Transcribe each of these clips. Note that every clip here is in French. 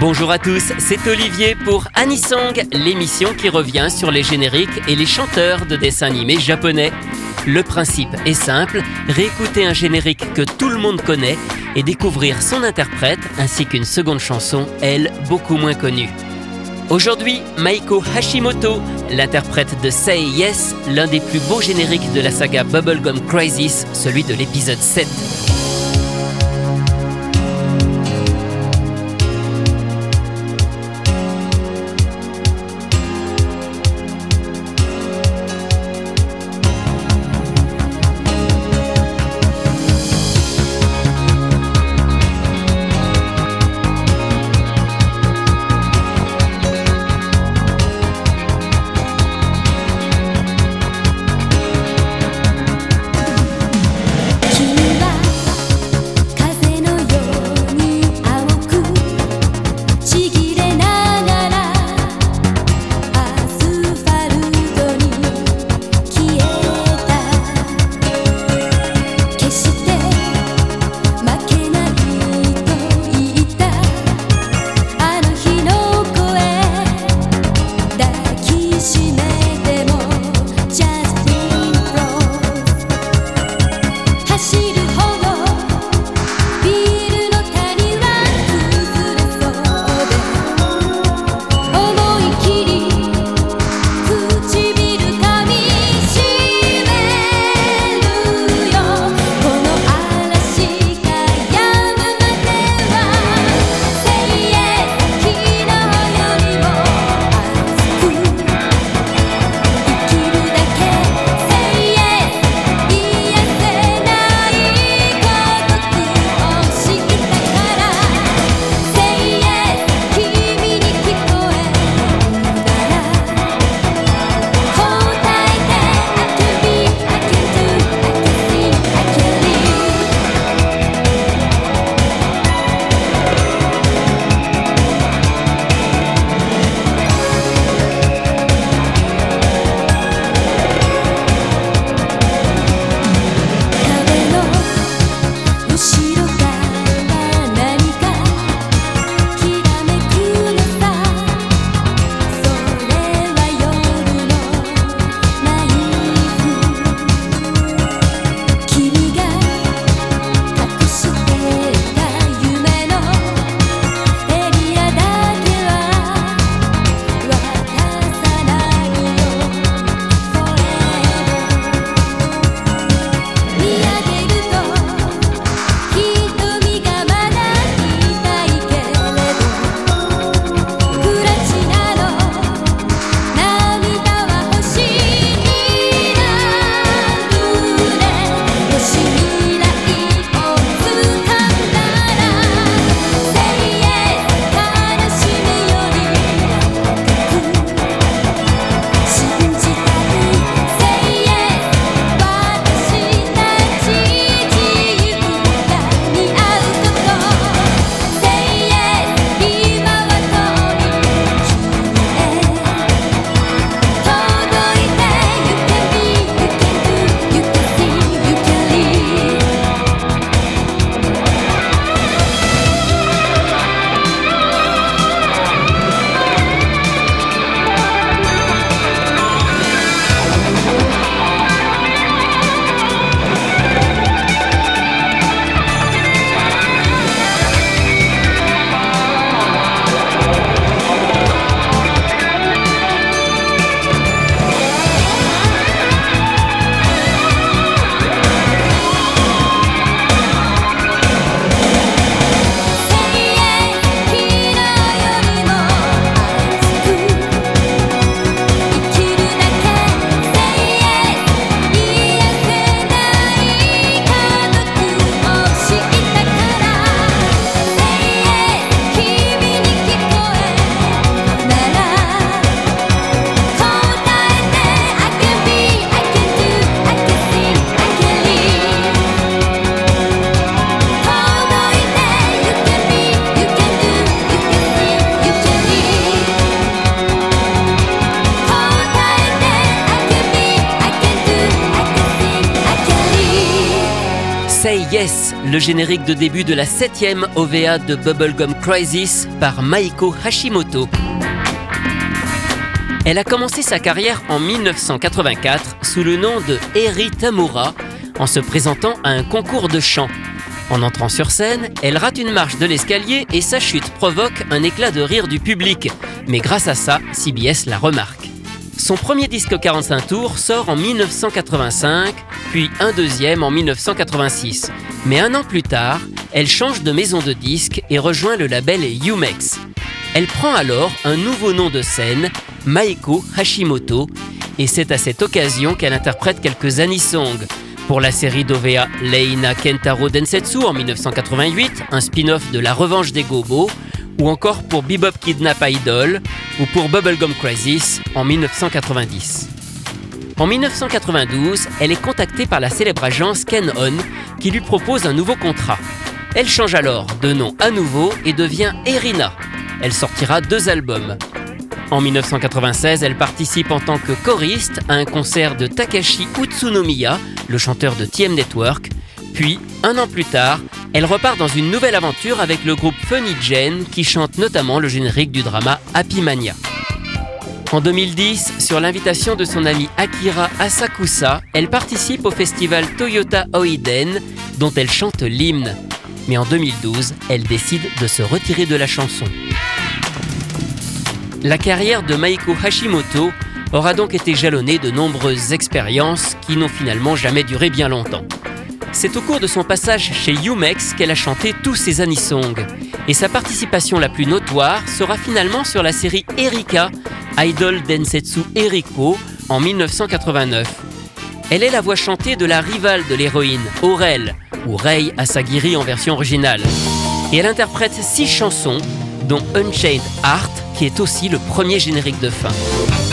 Bonjour à tous, c'est Olivier pour Anisong, l'émission qui revient sur les génériques et les chanteurs de dessins animés japonais. Le principe est simple, réécouter un générique que tout le monde connaît et découvrir son interprète ainsi qu'une seconde chanson, elle, beaucoup moins connue. Aujourd'hui, Maiko Hashimoto, l'interprète de Say Yes, l'un des plus beaux génériques de la saga Bubblegum Crisis, celui de l'épisode 7. Yes, le générique de début de la septième OVA de Bubblegum Crisis par Maiko Hashimoto. Elle a commencé sa carrière en 1984 sous le nom de Eri Tamura en se présentant à un concours de chant. En entrant sur scène, elle rate une marche de l'escalier et sa chute provoque un éclat de rire du public. Mais grâce à ça, CBS la remarque. Son premier disque 45 tours sort en 1985, puis un deuxième en 1986. Mais un an plus tard, elle change de maison de disque et rejoint le label Umex. Elle prend alors un nouveau nom de scène, Maiko Hashimoto, et c'est à cette occasion qu'elle interprète quelques anisongs, pour la série d'OVA Leina Kentaro Densetsu en 1988, un spin-off de La Revanche des Gobos, ou encore pour Bebop Kidnap Idol ou pour Bubblegum Crisis en 1990. En 1992, elle est contactée par la célèbre agence Ken On qui lui propose un nouveau contrat. Elle change alors de nom à nouveau et devient Erina. Elle sortira deux albums, en 1996, elle participe en tant que choriste à un concert de Takashi Utsunomiya, le chanteur de TM Network. Puis, un an plus tard, elle repart dans une nouvelle aventure avec le groupe Funny Jane qui chante notamment le générique du drama Happy Mania. En 2010, sur l'invitation de son ami Akira Asakusa, elle participe au festival Toyota Oiden dont elle chante l'hymne. Mais en 2012, elle décide de se retirer de la chanson. La carrière de Maiko Hashimoto aura donc été jalonnée de nombreuses expériences qui n'ont finalement jamais duré bien longtemps. C'est au cours de son passage chez Umex qu'elle a chanté tous ses anisongs, et sa participation la plus notoire sera finalement sur la série Erika, Idol Densetsu Eriko, en 1989. Elle est la voix chantée de la rivale de l'héroïne, Aurel, ou Rei Asagiri en version originale. Et elle interprète six chansons, dont Unchained Heart, qui est aussi le premier générique de fin.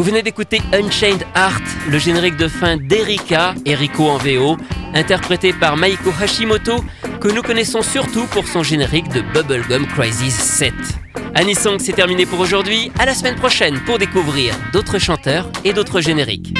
Venez d'écouter Unchained Heart, le générique de fin d'Erika, Eriko en VO, interprété par Maiko Hashimoto, que nous connaissons surtout pour son générique de Bubblegum Crisis 7. Anisong, c'est terminé pour aujourd'hui. À la semaine prochaine pour découvrir d'autres chanteurs et d'autres génériques.